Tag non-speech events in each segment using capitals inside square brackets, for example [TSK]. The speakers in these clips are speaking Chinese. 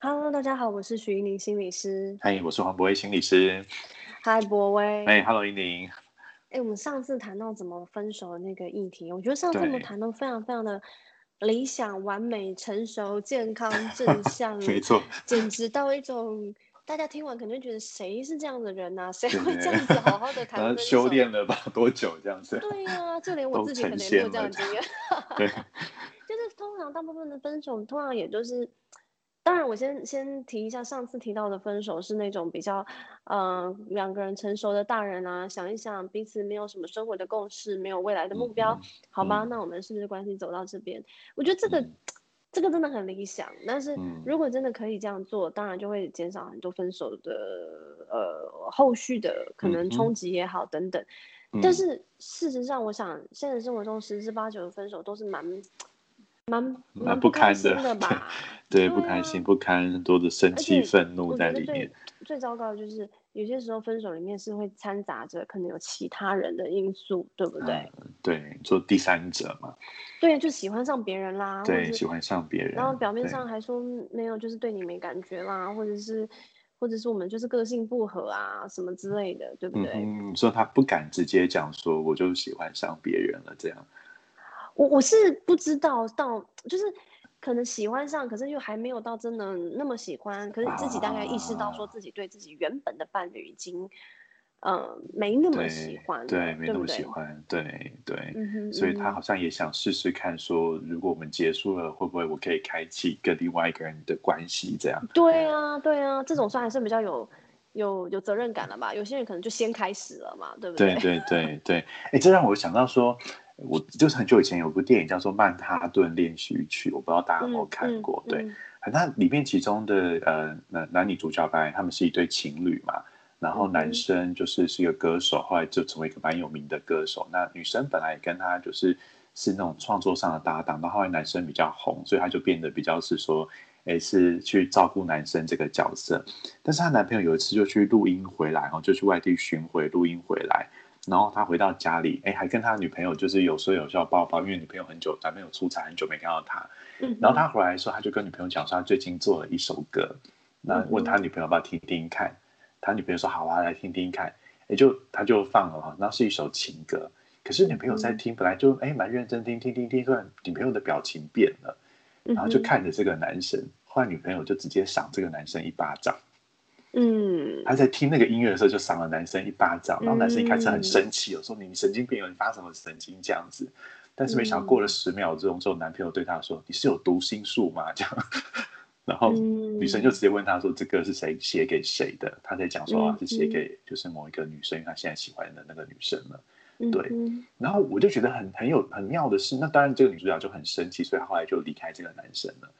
Hello，大家好，我是徐一宁心理师。嗨，我是黄博威心理师。嗨，博威。哎，Hello，一宁。哎，我们上次谈到怎么分手的那个议题，我觉得上次我们谈的非常非常的理想、完美、成熟、健康、正向，[LAUGHS] 没错，简直到一种大家听完肯定觉得谁是这样的人呐？谁会这样子好好的谈分手？修炼了吧多久这样子？对呀，就连 [LAUGHS] 我自己可能也没有这样的经验。对，[LAUGHS] 就是通常大部分的分手，通常也就是。当然，我先先提一下，上次提到的分手是那种比较，呃，两个人成熟的大人啊，想一想彼此没有什么生活的共识，没有未来的目标，好吧？那我们是不是关系走到这边？我觉得这个 [TSK] 这个真的很理想，但是如果真的可以这样做，当然就会减少很多分手的呃后续的可能冲击也好等等。但是事实上，我想现实生活中十之八九的分手都是蛮。蛮蛮不堪的吧？[LAUGHS] 对，不开心，不堪，很多的生气、愤怒在里面。最糟糕的就是有些时候分手里面是会掺杂着可能有其他人的因素，对不对？对，做第三者嘛。对，就喜欢上别人啦。对，喜欢上别人。然后表面上还说没有，就是对你没感觉啦，或者是，或者是我们就是个性不合啊，什么之类的，对不对？嗯，说他不敢直接讲说，我就喜欢上别人了，这样。我我是不知道到，就是可能喜欢上，可是又还没有到真的那么喜欢。可是自己大概意识到，说自己对自己原本的伴侣已经，呃，没那么喜欢，对，没那么喜欢，对对。所以他好像也想试试看，说如果我们结束了，会不会我可以开启跟另外一个人的关系？这样。对啊，对啊，这种算还是比较有有有责任感了吧？有些人可能就先开始了嘛，对不对？对对对对。哎，这让我想到说。我就是很久以前有部电影叫做《曼哈顿练习曲》，我不知道大家有没有看过。对，那里面其中的呃男男女主角班，他们是一对情侣嘛。然后男生就是是一个歌手，后来就成为一个蛮有名的歌手。那女生本来也跟他就是是那种创作上的搭档，到后来男生比较红，所以他就变得比较是说，哎，是去照顾男生这个角色。但是她男朋友有一次就去录音回来，然后就去外地巡回录音回来。然后他回到家里，哎，还跟他女朋友就是有说有笑抱抱，因为女朋友很久男朋友出差很久没看到他。然后他回来的时候，他就跟女朋友讲说他最近做了一首歌，那问他女朋友要不要听听看。他女朋友说好啊，来听听看。哎，就他就放了哈，那是一首情歌。可是女朋友在听，本来就哎蛮认真听听听听，突然女朋友的表情变了，然后就看着这个男生，后来女朋友就直接赏这个男生一巴掌。嗯，他在听那个音乐的时候就赏了男生一巴掌，然后男生一开始很生气，有说你神经病，你发什么神经这样子？但是没想到过了十秒钟之后，男朋友对他说：“你是有读心术吗？”这样，然后女生就直接问他说：“这个是谁写给谁的？”他在讲说啊，是写给就是某一个女生，他现在喜欢的那个女生了。对，然后我就觉得很很有很妙的是，那当然这个女主角就很生气，所以后来就离开这个男生了。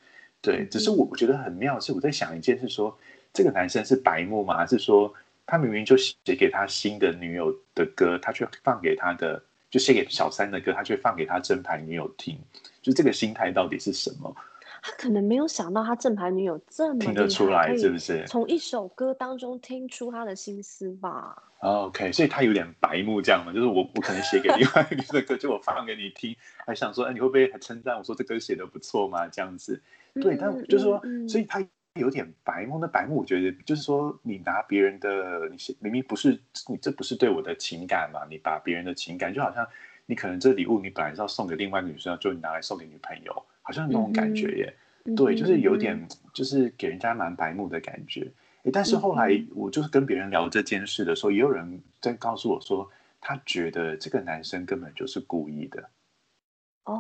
对，只是我我觉得很妙是我在想一件事说。这个男生是白目吗？还是说他明明就写给他新的女友的歌，他却放给他的就写给小三的歌，他却放给他正牌女友听？就这个心态到底是什么？他可能没有想到他正牌女友这么听得出来，是不是？从一首歌当中听出他的心思吧？OK，所以他有点白目这样嘛？就是我我可能写给另外一个女的歌，[LAUGHS] 就我放给你听，还想说，哎，你会不会还称赞我说这歌写的不错吗？这样子，对，但就是说，所以他。有点白目，那白目，我觉得就是说，你拿别人的，你明明不是你，这不是对我的情感嘛？你把别人的情感，就好像你可能这礼物你本来是要送给另外一个女生，就你拿来送给女朋友，好像那种感觉耶。对，就是有点，就是给人家蛮白目的感觉。哎，但是后来我就是跟别人聊这件事的时候，也有人在告诉我说，他觉得这个男生根本就是故意的。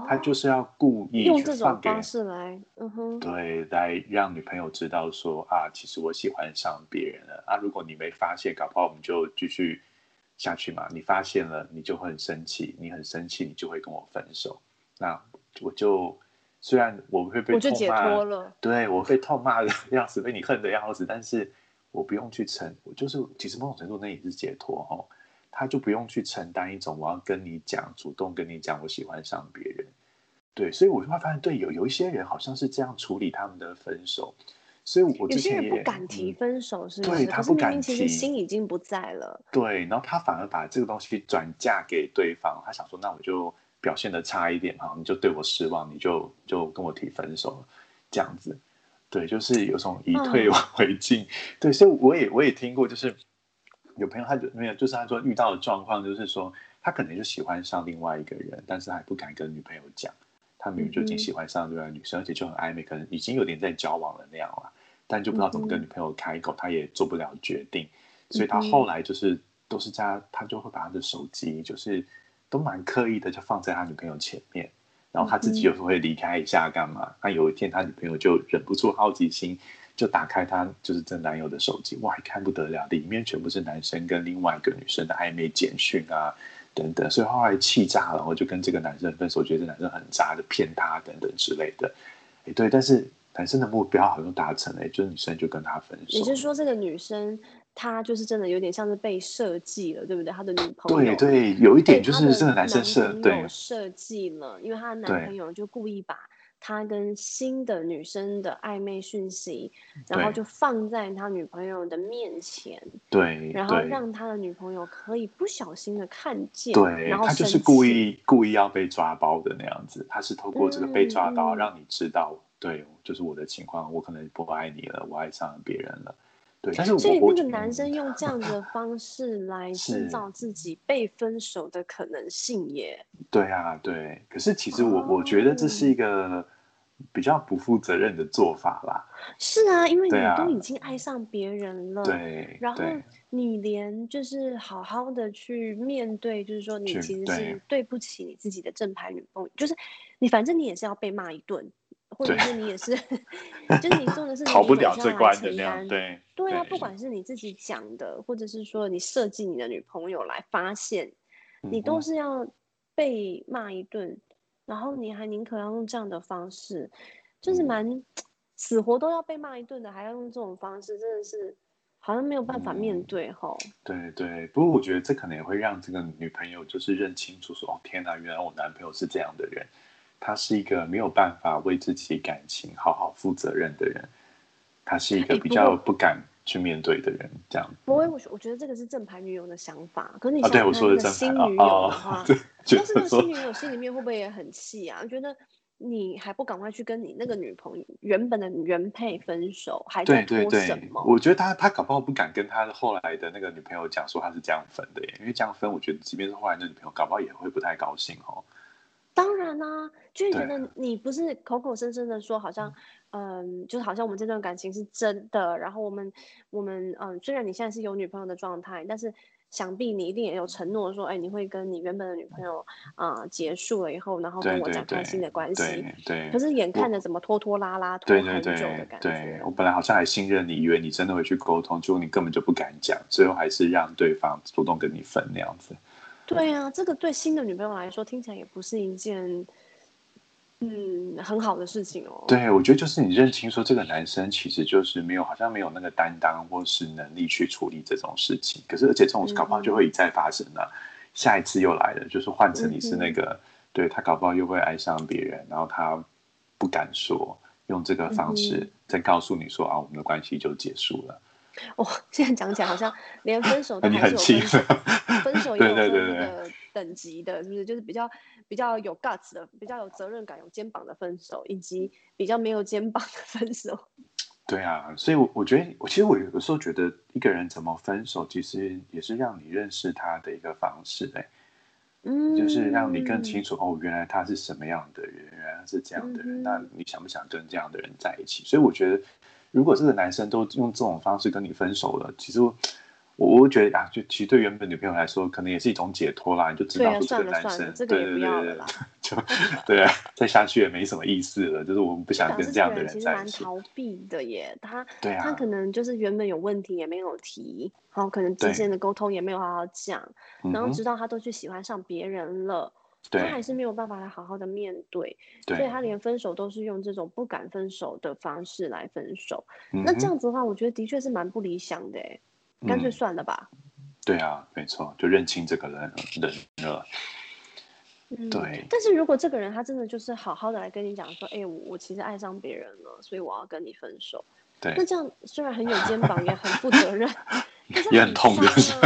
他就是要故意用这种方式来，嗯哼，对，来让女朋友知道说啊，其实我喜欢上别人了啊。如果你没发现，搞不好我们就继续下去嘛。你发现了，你就会很生气，你很生气，你就会跟我分手。那我就虽然我会被痛骂了，对我被痛骂的样子，被你恨的样子，但是我不用去承，我就是其实某种程度那也是解脱哦。他就不用去承担一种我要跟你讲，主动跟你讲我喜欢上别人，对，所以我就会发现，对，有有一些人好像是这样处理他们的分手，所以我之前也不敢提分手，是对他不敢提，心已经不在了，对，然后他反而把这个东西转嫁给对方，他想说，那我就表现的差一点哈，你就对我失望，你就就跟我提分手了，这样子，对，就是有种以退 [LAUGHS] 为进。对，所以我也我也听过，就是有朋友他就没有，就是他说遇到的状况就是说，他可能就喜欢上另外一个人，但是还不敢跟女朋友讲，他明明就已经喜欢上另外女生，而且就很暧昧，可能已经有点在交往了那样了，但就不知道怎么跟女朋友开口，他也做不了决定，所以他后来就是都是在他就会把他的手机就是都蛮刻意的就放在他女朋友前面。然后他自己有时候会离开一下干嘛？那有一天他女朋友就忍不住好奇心，就打开他就是这男友的手机，哇，一看不得了，里面全部是男生跟另外一个女生的暧昧简讯啊等等，所以后来气炸了，我就跟这个男生分手，觉得这男生很渣的骗他等等之类的。哎，对，但是男生的目标好像达成了，就是女生就跟他分手。你是说这个女生？他就是真的有点像是被设计了，对不对？他的女朋友对对，有一点就是这个男生设对设计了，因为他的男朋友就故意把他跟新的女生的暧昧讯息，然后就放在他女朋友的面前，对，然后让他的女朋友可以不小心的看见，对，然后他就是故意故意要被抓包的那样子，他是透过这个被抓包让你知道，对，就是我的情况，我可能不爱你了，我爱上了别人了。对，但是所以那个男生用这样的方 [LAUGHS] 式来制造自己被分手的可能性耶。对啊，对。可是其实我我觉得这是一个比较不负责任的做法啦。是啊，因为你都已经爱上别人了，对，然后你连就是好好的去面对，就是说你其实是对不起你自己的正牌女朋友，就是你反正你也是要被骂一顿。或者是你也是，[LAUGHS] 就是你做的是逃不了这关的那样，对。对啊，不管。是你自己讲的，或者是说你设计你的女朋友来发现，你都是要被骂一顿，然后你还宁可要用这样的方式，就是蛮死活都要被骂一顿的，还要用这种方式，真的是好像没有办法面对哈。对对，不过我觉得这可能也会让这个女朋友就是认清楚说，哦天哪，原来我男朋友是这样的人。他是一个没有办法为自己感情好好负责任的人，他是一个比较不敢去面对的人，这样。不会，我我觉得这个是正牌女友的想法。可是你对我说的新女友的话，但是那个新女友心里面会不会也很气啊？觉得你还不赶快去跟你那个女朋友原本的原配分手，还在拖什么？我觉得他他搞不好不敢跟他后来的那个女朋友讲说他是这样分的耶，因为这样分，我觉得即便是后来那女朋友，搞不好也会不太高兴哦。当然啦，就是觉得你不是口口声声的说，好像，嗯，就是好像我们这段感情是真的。然后我们，我们，嗯，虽然你现在是有女朋友的状态，但是想必你一定也有承诺说，哎，你会跟你原本的女朋友啊结束了以后，然后跟我展开新的关系。对。可是眼看着怎么拖拖拉拉拖很久的感觉。对我本来好像还信任你，以为你真的会去沟通，结果你根本就不敢讲，最后还是让对方主动跟你分那样子。对啊，这个对新的女朋友来说听起来也不是一件，嗯，很好的事情哦。对，我觉得就是你认清说这个男生其实就是没有，好像没有那个担当或是能力去处理这种事情。可是而且这种搞不好就会一再发生了，下一次又来了，就是换成你是那个，对他搞不好又会爱上别人，然后他不敢说，用这个方式再告诉你说啊，我们的关系就结束了。哦，现在讲起来好像连分手都还是有分手，[LAUGHS] 分手也有分那个等级的，是不是？就是比较比较有 guts 的，比较有责任感、有肩膀的分手，以及比较没有肩膀的分手。[LAUGHS] 对啊，所以，我我觉得，我其实我有时候觉得，一个人怎么分手，其实也是让你认识他的一个方式，哎，嗯，就是让你更清楚，哦，原来他是什么样的人，原来是这样的人，那你想不想跟这样的人在一起？所以我觉得。如果这个男生都用这种方式跟你分手了，其实我我觉得啊，就其实对原本女朋友来说，可能也是一种解脱啦。你就知道说这个男生，这个也不要了啦，[LAUGHS] 就对啊，再下去也没什么意思了。就是我们不想跟这样的人在一起。逃避的耶，他对啊，他可能就是原本有问题也没有提，然后可能之间的沟通也没有好好讲，然后直到他都去喜欢上别人了。他还是没有办法来好好的面对，所以他连分手都是用这种不敢分手的方式来分手。那这样子的话，我觉得的确是蛮不理想的，哎，干脆算了吧。对啊，没错，就认清这个人人了。对。但是如果这个人他真的就是好好的来跟你讲说，哎，我我其实爱上别人了，所以我要跟你分手。对。那这样虽然很有肩膀，也很负责任，[LAUGHS] 也很痛，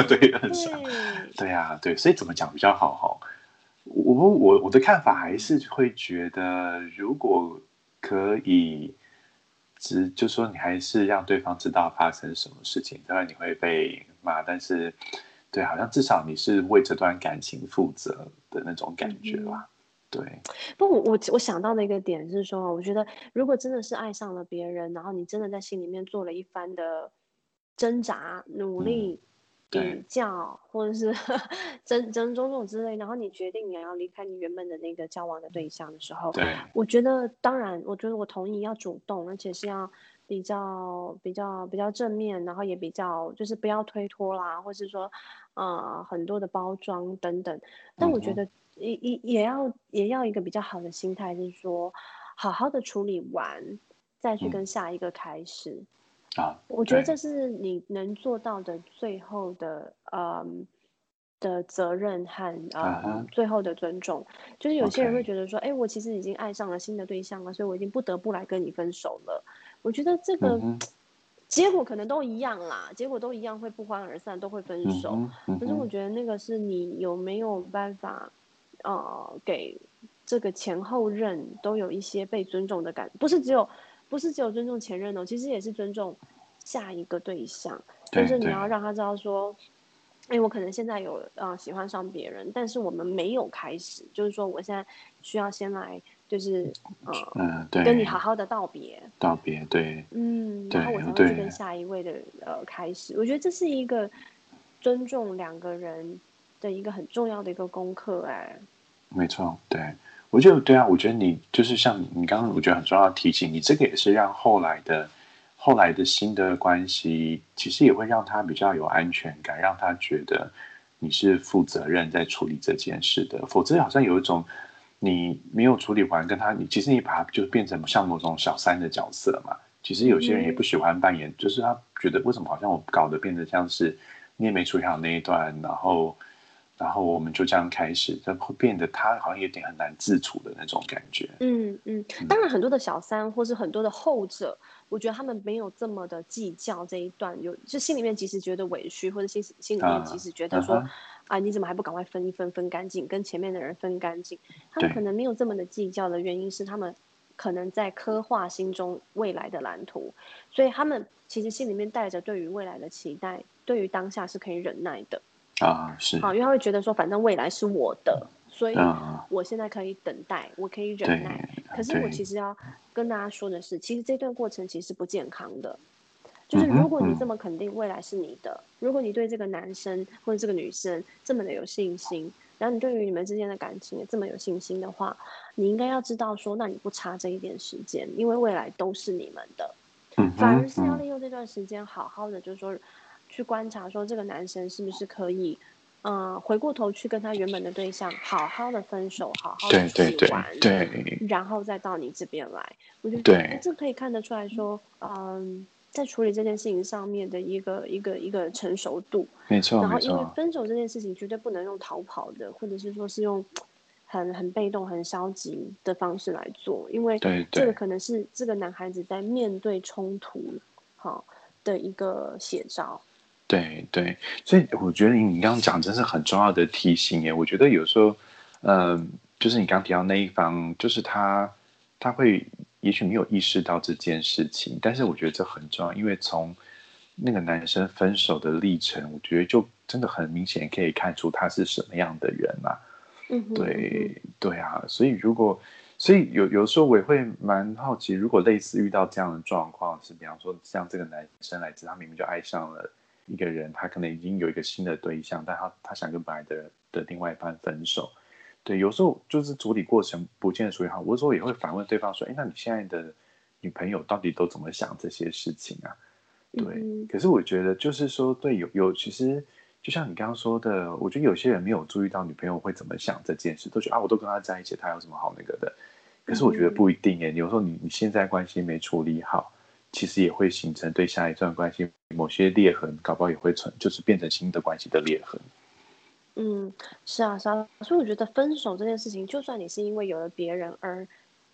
对，对，对啊，对，所以怎么讲比较好哈？我我我的看法还是会觉得，如果可以只就说你还是让对方知道发生什么事情，当然你会被骂，但是对，好像至少你是为这段感情负责的那种感觉吧。对，不，我我我想到的一个点是说，我觉得如果真的是爱上了别人，然后你真的在心里面做了一番的挣扎、努力、比较，或者是 [LAUGHS] 争争种种之类，然后你决定你要离开你原本的那个交往的对象的时候，对，我觉得当然，我觉得我同意要主动，而且是要比较比较比较正面，然后也比较就是不要推脱啦，或是说呃很多的包装等等，但我觉得。也也也要也要一个比较好的心态，就是说，好好的处理完，再去跟下一个开始。啊，我觉得这是你能做到的最后的嗯的责任和呃最后的尊重。就是有些人会觉得说，哎，我其实已经爱上了新的对象了，所以我已经不得不来跟你分手了。我觉得这个 [TSK] 结果可能都一样啦，结果都一样会不欢而散，都会分手。可是我觉得那个是你有没有办法。呃，给这个前后任都有一些被尊重的感，不是只有，不是只有尊重前任哦，其实也是尊重下一个对象，就是你要。让他知道说，哎，我可能现在有呃喜欢上别人，但是我们没有开始，就是说我现在需要先来，就是呃，对，跟你好好的道别，道别，对，嗯，然后我才会去跟下一位的呃开始，我觉得这是一个尊重两个人的一个很重要的一个功课，哎。没错，对我觉得对啊，我觉得你就是像你刚刚，我觉得很重要的提醒，你这个也是让后来的后来的新的关系，其实也会让他比较有安全感，让他觉得你是负责任在处理这件事的。否则好像有一种你没有处理完，跟他你其实你把他就变成像某种小三的角色嘛。其实有些人也不喜欢扮演，就是他觉得为什么好像我搞得变得像是你也没处理好那一段，然后。然后我们就这样开始，就会变得他好像有点很难自处的那种感觉。嗯嗯，当然很多的小三或是很多的后者，我觉得他们没有这么的计较这一段，有就心里面即使觉得委屈，或者心心里面即使觉得说啊你怎么还不赶快分一分分干净，跟前面的人分干净，他们可能没有这么的计较的原因是他们可能在刻画心中未来的蓝图，所以他们其实心里面带着对于未来的期待，对于当下是可以忍耐的。啊，是好，因为他会觉得说，反正未来是我的，所以我现在可以等待，我可以忍耐。可是我其实要跟大家说的是，其实这段过程其实不健康的。就是如果你这么肯定未来是你的，如果你对这个男生或者这个女生这么的有信心，然后你对于你们之间的感情也这么有信心的话，你应该要知道说，那你不差这一点时间，因为未来都是你们的。反而是要利用这段时间，好好的就是说。去观察说这个男生是不是可以，嗯，回过头去跟他原本的对象好好的分手，好好的去玩，对，然后再到你这边来。我觉得这可以看得出来说，嗯，在处理这件事情上面的一个一个一个成熟度。没错，然后因为分手这件事情绝对不能用逃跑的，或者是说是用很很被动、很消极的方式来做，因为这个可能是这个男孩子在面对冲突好的一个写照。对对，所以我觉得你你刚刚讲真是很重要的提醒耶。我觉得有时候，嗯，就是你刚提到那一方，就是他他会也许没有意识到这件事情，但是我觉得这很重要，因为从那个男生分手的历程，我觉得就真的很明显可以看出他是什么样的人啊。嗯，对对啊，所以如果所以有有时候我也会蛮好奇，如果类似遇到这样的状况，是比方说像这个男生来自，他明明就爱上了。一个人，他可能已经有一个新的对象，但他他想跟本来的的另外一半分手。对，有时候就是处理过程不见得处理好，我有时候也会反问对方说：“哎，那你现在的女朋友到底都怎么想这些事情啊？”对，可是我觉得就是说，对，有有，其实就像你刚刚说的，我觉得有些人没有注意到女朋友会怎么想这件事，都觉得啊，我都跟他在一起，他有什么好那个的？可是我觉得不一定耶，有时候你你现在关系没处理好。其实也会形成对下一段关系某些裂痕，搞不好也会成，就是变成新的关系的裂痕。嗯，是啊，是啊。所以我觉得分手这件事情，就算你是因为有了别人而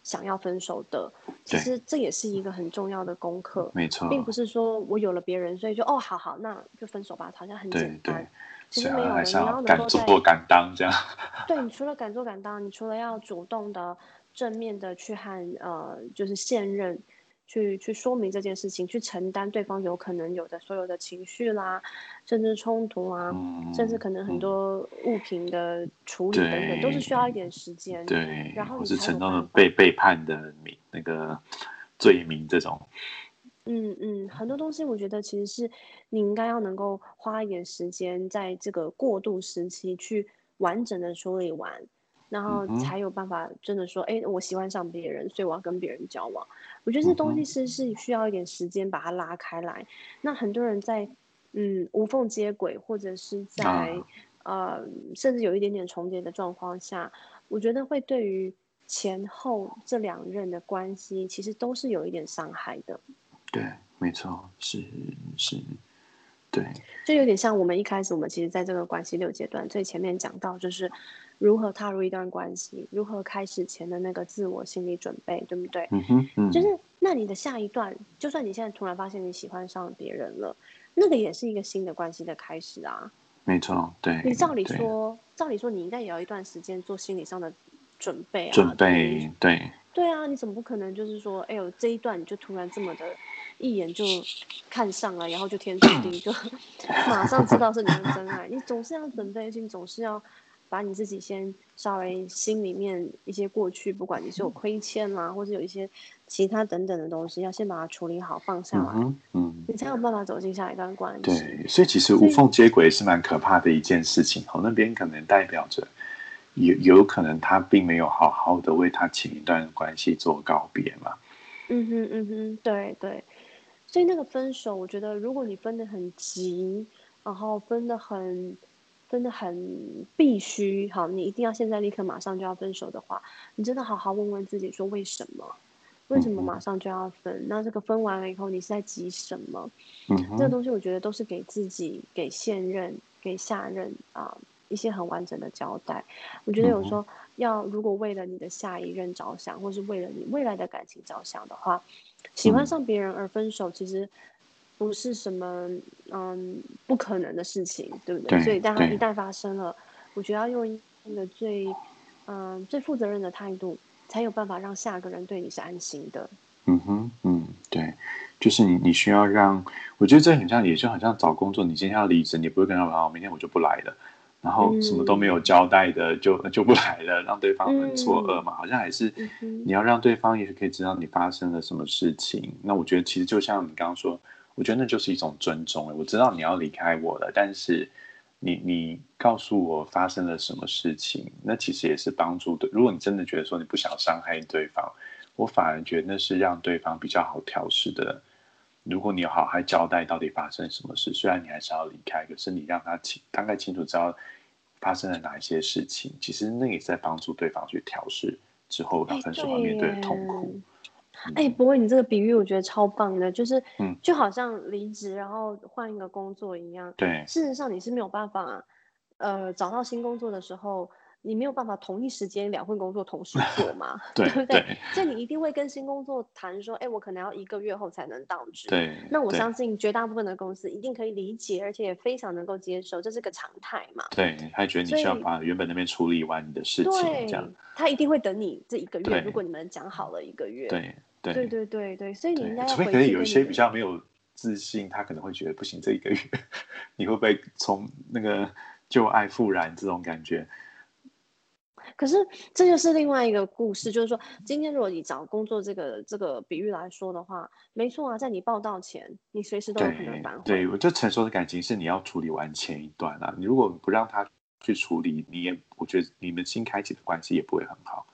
想要分手的，其实这也是一个很重要的功课。没错，并不是说我有了别人，所以就哦，好好，那就分手吧，好像很简单。其实没有的，你要敢做敢当这样。[LAUGHS] 对你除了敢做敢当，你除了要主动的、正面的去和呃，就是现任。去去说明这件事情，去承担对方有可能有的所有的情绪啦，甚至冲突啊，甚至可能很多物品的处理等等，都是需要一点时间。对，然后是承担了被背叛的名那个罪名这种。嗯嗯，很多东西我觉得其实是你应该要能够花一点时间，在这个过渡时期去完整的处理完。然后才有办法真的说，哎，我喜欢上别人，所以我要跟别人交往。我觉得这东西是是需要一点时间把它拉开来。那很多人在嗯无缝接轨，或者是在呃甚至有一点点重叠的状况下，我觉得会对于前后这两任的关系，其实都是有一点伤害的。对，没错，是是，对，就有点像我们一开始，我们其实在这个关系六阶段最前面讲到，就是。如何踏入一段关系？如何开始前的那个自我心理准备，对不对？嗯哼，就是那你的下一段，就算你现在突然发现你喜欢上别人了，那个也是一个新的关系的开始啊。没错，对。你照理说，照理说你应该也要一段时间做心理上的准备啊。准备，对。对啊，你怎么不可能就是说，哎呦，这一段你就突然这么的一眼就看上了，然后就天注定就 [LAUGHS] 马上知道是你的真爱？你总是要准备，你总是要。把你自己先稍微心里面一些过去，不管你是有亏欠啦，或者有一些其他等等的东西，要先把它处理好，放下来，嗯，你才有办法走进下一段关系。对，所以其实无缝接轨是蛮可怕的一件事情。哦，那边可能代表着有有可能他并没有好好的为他前一段关系做告别嘛。嗯哼嗯哼，对对。所以那个分手，我觉得如果你分的很急，然后分的很。分的很必须，好，你一定要现在立刻马上就要分手的话，你真的好好问问自己，说为什么？为什么马上就要分？那这个分完了以后，你是在急什么？嗯，这个东西我觉得都是给自己、给现任、给下任啊一些很完整的交代。我觉得有时候要如果为了你的下一任着想，或是为了你未来的感情着想的话，喜欢上别人而分手，其实。不是什么嗯不可能的事情，对不对？所以但它一旦发生了，我觉得要用一个最嗯最负责任的态度，才有办法让下个人对你是安心的。嗯哼，嗯，对，就是你你需要让，我觉得这很像，也就很像找工作，你今天要离职，你不会跟他说啊，明天我就不来了，然后什么都没有交代的就就不来了，让对方很错愕嘛。好像还是你要让对方也是可以知道你发生了什么事情。那我觉得其实就像你刚刚说。我觉得那就是一种尊重我知道你要离开我了，但是你你告诉我发生了什么事情，那其实也是帮助的。如果你真的觉得说你不想伤害对方，我反而觉得那是让对方比较好调试的。如果你好好交代到底发生什么事，虽然你还是要离开，可是你让他清大概清楚知道发生了哪一些事情，其实那也在帮助对方去调试之后要分手要面对的痛苦。哎，不过，你这个比喻我觉得超棒的，就是，嗯，就好像离职然后换一个工作一样。对，事实上你是没有办法，呃，找到新工作的时候。你没有办法同一时间两份工作同时做 [LAUGHS] 嘛？对不对？所以你一定会跟新工作谈说，哎，我可能要一个月后才能到职。对。那我相信绝大部分的公司一定可以理解，而且也非常能够接受，这是个常态嘛。对，他觉得你需要把原本那边处理完你的事情，这样。他一定会等你这一个月，如果你们讲好了一个月。对对对对对对，所以你应该。除非可能有一些比较没有自信，他可能会觉得不行，这一个月 [LAUGHS] 你会不会从那个旧爱复燃这种感觉？可是这就是另外一个故事，就是说，今天如果你找工作这个这个比喻来说的话，没错啊，在你报道前，你随时都有可能反悔。对，我就成熟的感情是你要处理完前一段啊，你如果不让他去处理，你也我觉得你们新开启的关系也不会很好。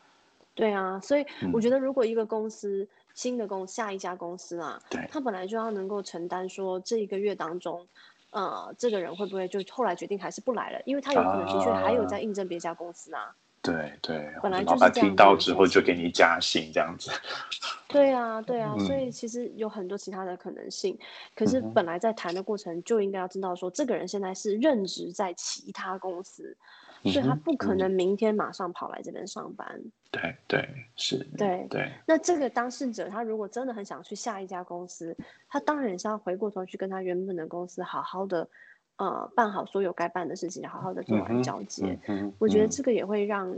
对啊，所以我觉得如果一个公司新的公下一家公司啊，对，他本来就要能够承担说这一个月当中，呃，这个人会不会就后来决定还是不来了，因为他有可能的确还有在应征别家公司啊。对对，本来老板听到之后就给你加薪这样子。[LAUGHS] 对啊，对啊，所以其实有很多其他的可能性。可是本来在谈的过程就应该要知道说，这个人现在是任职在其他公司，所以他不可能明天马上跑来这边上班。对对是。对对。那这个当事者他如果真的很想去下一家公司，他当然是要回过头去跟他原本的公司好好的。呃，办好所有该办的事情，好好的做完交接。我觉得这个也会让，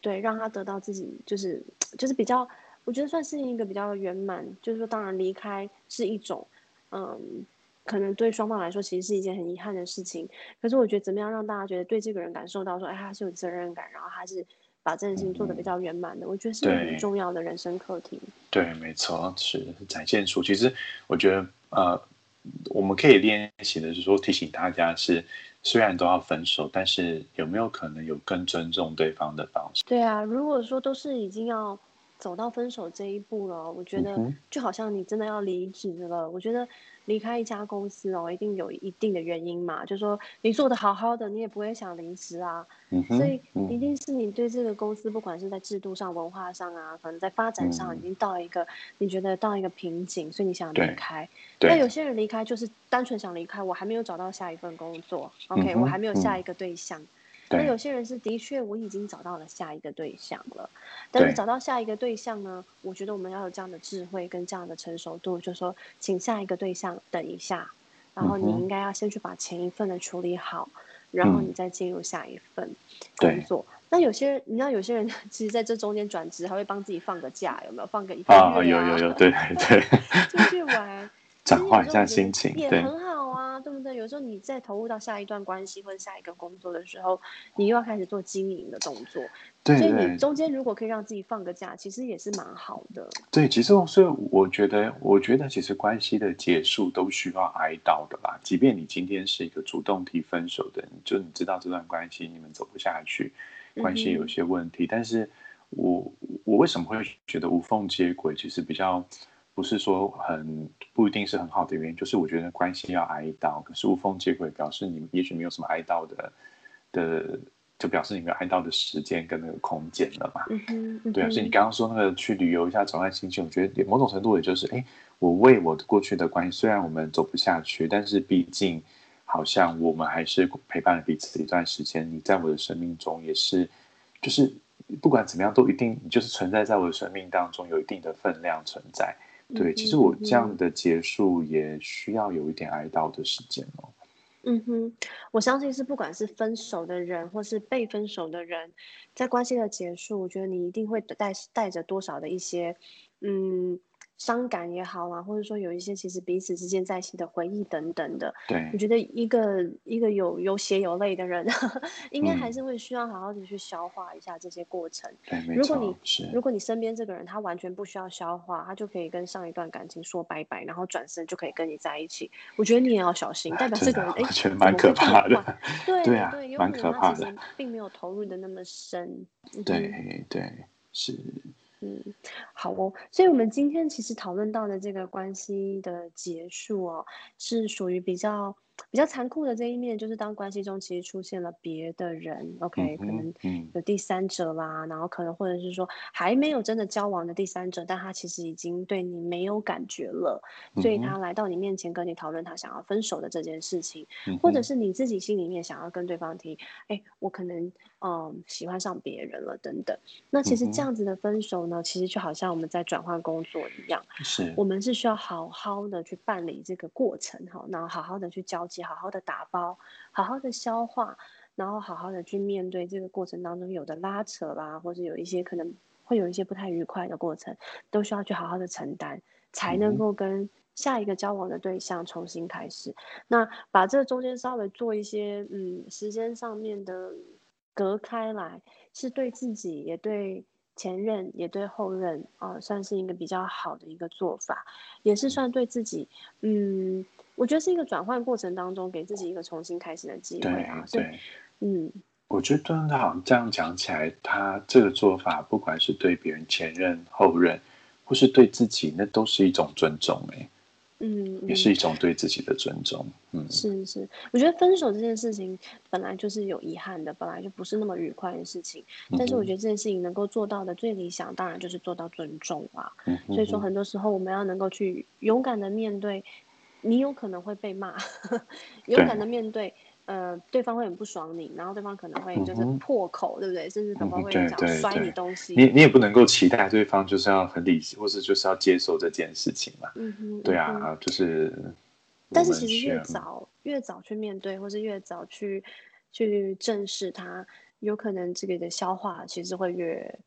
对，让他得到自己就是就是比较我觉得算是一个比较圆满，就是说，当然离开是一种，嗯，可能对双方来说其实是一件很遗憾的事情。可是我觉得怎么样让大家觉得对这个人感受到说，哎，他是有责任感，然后他是把这件事情做的比较圆满的，我觉得是很重要的人生课题。对，没错，是展现出。其实我觉得，呃，我们可以练习的是说，提醒大家是。虽然都要分手，但是有没有可能有更尊重对方的方式？对啊，如果说都是已经要走到分手这一步了，我觉得就好像你真的要离职了。我觉得离开一家公司哦，一定有一定的原因嘛，就说你做的好好的，你也不会想离职啊。所以一定是你对这个公司，不管是在制度上、文化上啊，可能在发展上已经到一个你觉得到一个瓶颈，所以你想离开。那有些人离开就是单纯想离开，我还没有找到下一份工作，OK，我还没有下一个对象。那有些人是的确我已经找到了下一个对象了，但是找到下一个对象呢，我觉得我们要有这样的智慧跟这样的成熟度，就说，请下一个对象等一下，然后你应该要先去把前一份的处理好。然后你再进入下一份工作。那有些人，你知道，有些人 [LAUGHS] 其实在这中间转职，还会帮自己放个假，有没有？放个一个月啊？有有有，对 [LAUGHS] 对。出去玩，转换一下心情，也很好啊，对不对？有时候你在投入到下一段关系或者下一个工作的时候，你又要开始做经营的动作。所以你中间如果可以让自己放个假，其实也是蛮好的。对，其实所以我觉得，我觉得其实关系的结束都需要哀悼的吧。即便你今天是一个主动提分手的人，就你知道这段关系你们走不下去，关系有些问题。但是我我为什么会觉得无缝接轨？其实比较不是说很不一定是很好的原因，就是我觉得关系要挨到，可是无缝接轨表示你也许没有什么挨到的的。就表示你没有挨到的时间跟那个空间了嘛？对啊，所以你刚刚说那个去旅游一下转换心情，我觉得某种程度也就是，哎，我为我过去的关系，虽然我们走不下去，但是毕竟好像我们还是陪伴了彼此一段时间。你在我的生命中也是，就是不管怎么样，都一定就是存在在我的生命当中，有一定的分量存在。对，其实我这样的结束也需要有一点哀悼的时间哦。嗯哼，我相信是不管是分手的人，或是被分手的人，在关系的结束，我觉得你一定会带带着多少的一些，嗯。伤感也好啊，或者说有一些其实彼此之间在一起的回忆等等的。对，我觉得一个一个有有血有泪的人，[LAUGHS] 应该还是会需要好好的去消化一下这些过程。对，如果你如果你身边这个人他完全不需要消化，他就可以跟上一段感情说拜拜，然后转身就可以跟你在一起，我觉得你也要小心，代表这个人哎，觉得蛮可怕的。对对啊，蛮可怕的，并没有投入的那么深。对对是。嗯，好哦，所以我们今天其实讨论到的这个关系的结束哦，是属于比较。比较残酷的这一面，就是当关系中其实出现了别的人，OK，可能有第三者啦，然后可能或者是说还没有真的交往的第三者，但他其实已经对你没有感觉了，所以他来到你面前跟你讨论他想要分手的这件事情，或者是你自己心里面想要跟对方提，哎，我可能嗯喜欢上别人了等等。那其实这样子的分手呢，其实就好像我们在转换工作一样，是我们是需要好好的去办理这个过程哈，然后好好的去交。好好的打包，好好的消化，然后好好的去面对这个过程当中有的拉扯啦，或者有一些可能会有一些不太愉快的过程，都需要去好好的承担，才能够跟下一个交往的对象重新开始。那把这中间稍微做一些嗯时间上面的隔开来，是对自己也对。前任也对后任啊，算是一个比较好的一个做法，也是算对自己，嗯，我觉得是一个转换过程当中给自己一个重新开始的机会啊。对，嗯，我觉得他好像这样讲起来，他这个做法，不管是对别人前任、后任，或是对自己，那都是一种尊重哎。嗯，也是一种对自己的尊重。嗯，是是，我觉得分手这件事情本来就是有遗憾的，本来就不是那么愉快的事情。但是我觉得这件事情能够做到的最理想，当然就是做到尊重啊。所以说，很多时候我们要能够去勇敢的面对，你有可能会被骂，[LAUGHS] 有可能面对。呃，对方会很不爽你，然后对方可能会就是破口，对不对？甚至可能会讲摔你东西。你你也不能够期待对方就是要很理性，或是就是要接受这件事情嘛。嗯哼，对啊，就是。但是其实越早越早去面对，或是越早去去正视它，有可能这个的消化其实会越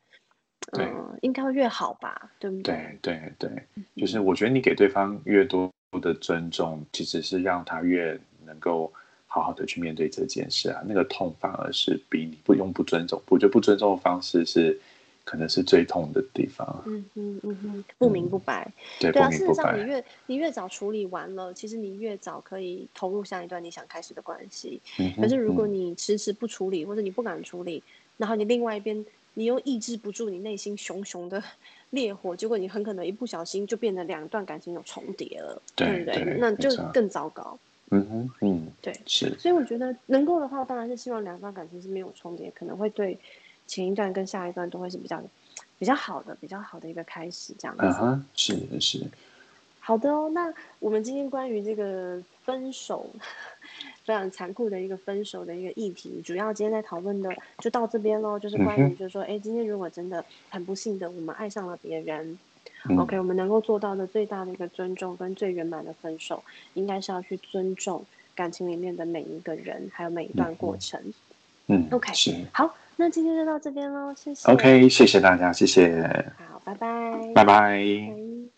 嗯，应该会越好吧？对不对？对对对，就是我觉得你给对方越多的尊重，其实是让他越能够好好的去面对这件事啊。那个痛反而是比你不用不尊重，我觉得不尊重的方式是。可能是最痛的地方。嗯嗯嗯嗯，不明不白。对，对啊。事实上，你越你越早处理完了，其实你越早可以投入下一段你想开始的关系。嗯。可是如果你迟迟不处理，或者你不敢处理，然后你另外一边你又抑制不住你内心熊熊的 [LAUGHS] 烈火，结果你很可能一不小心就变得两段感情有重叠了，对不对？那就更糟糕。嗯哼，嗯，对，是。所以我觉得能够的话，当然是希望两段感情是没有重叠，可能会对。前一段跟下一段都会是比较比较好的、比较好的一个开始，这样子。嗯哼，是是。好的哦，那我们今天关于这个分手非常残酷的一个分手的一个议题，主要今天在讨论的就到这边喽。就是关于，就是说，哎，今天如果真的很不幸的我们爱上了别人，OK，我们能够做到的最大的一个尊重跟最圆满的分手，应该是要去尊重感情里面的每一个人，还有每一段过程。嗯，OK，是好。那今天就到这边喽，谢谢。OK，谢谢大家，谢谢。好，拜拜。拜拜。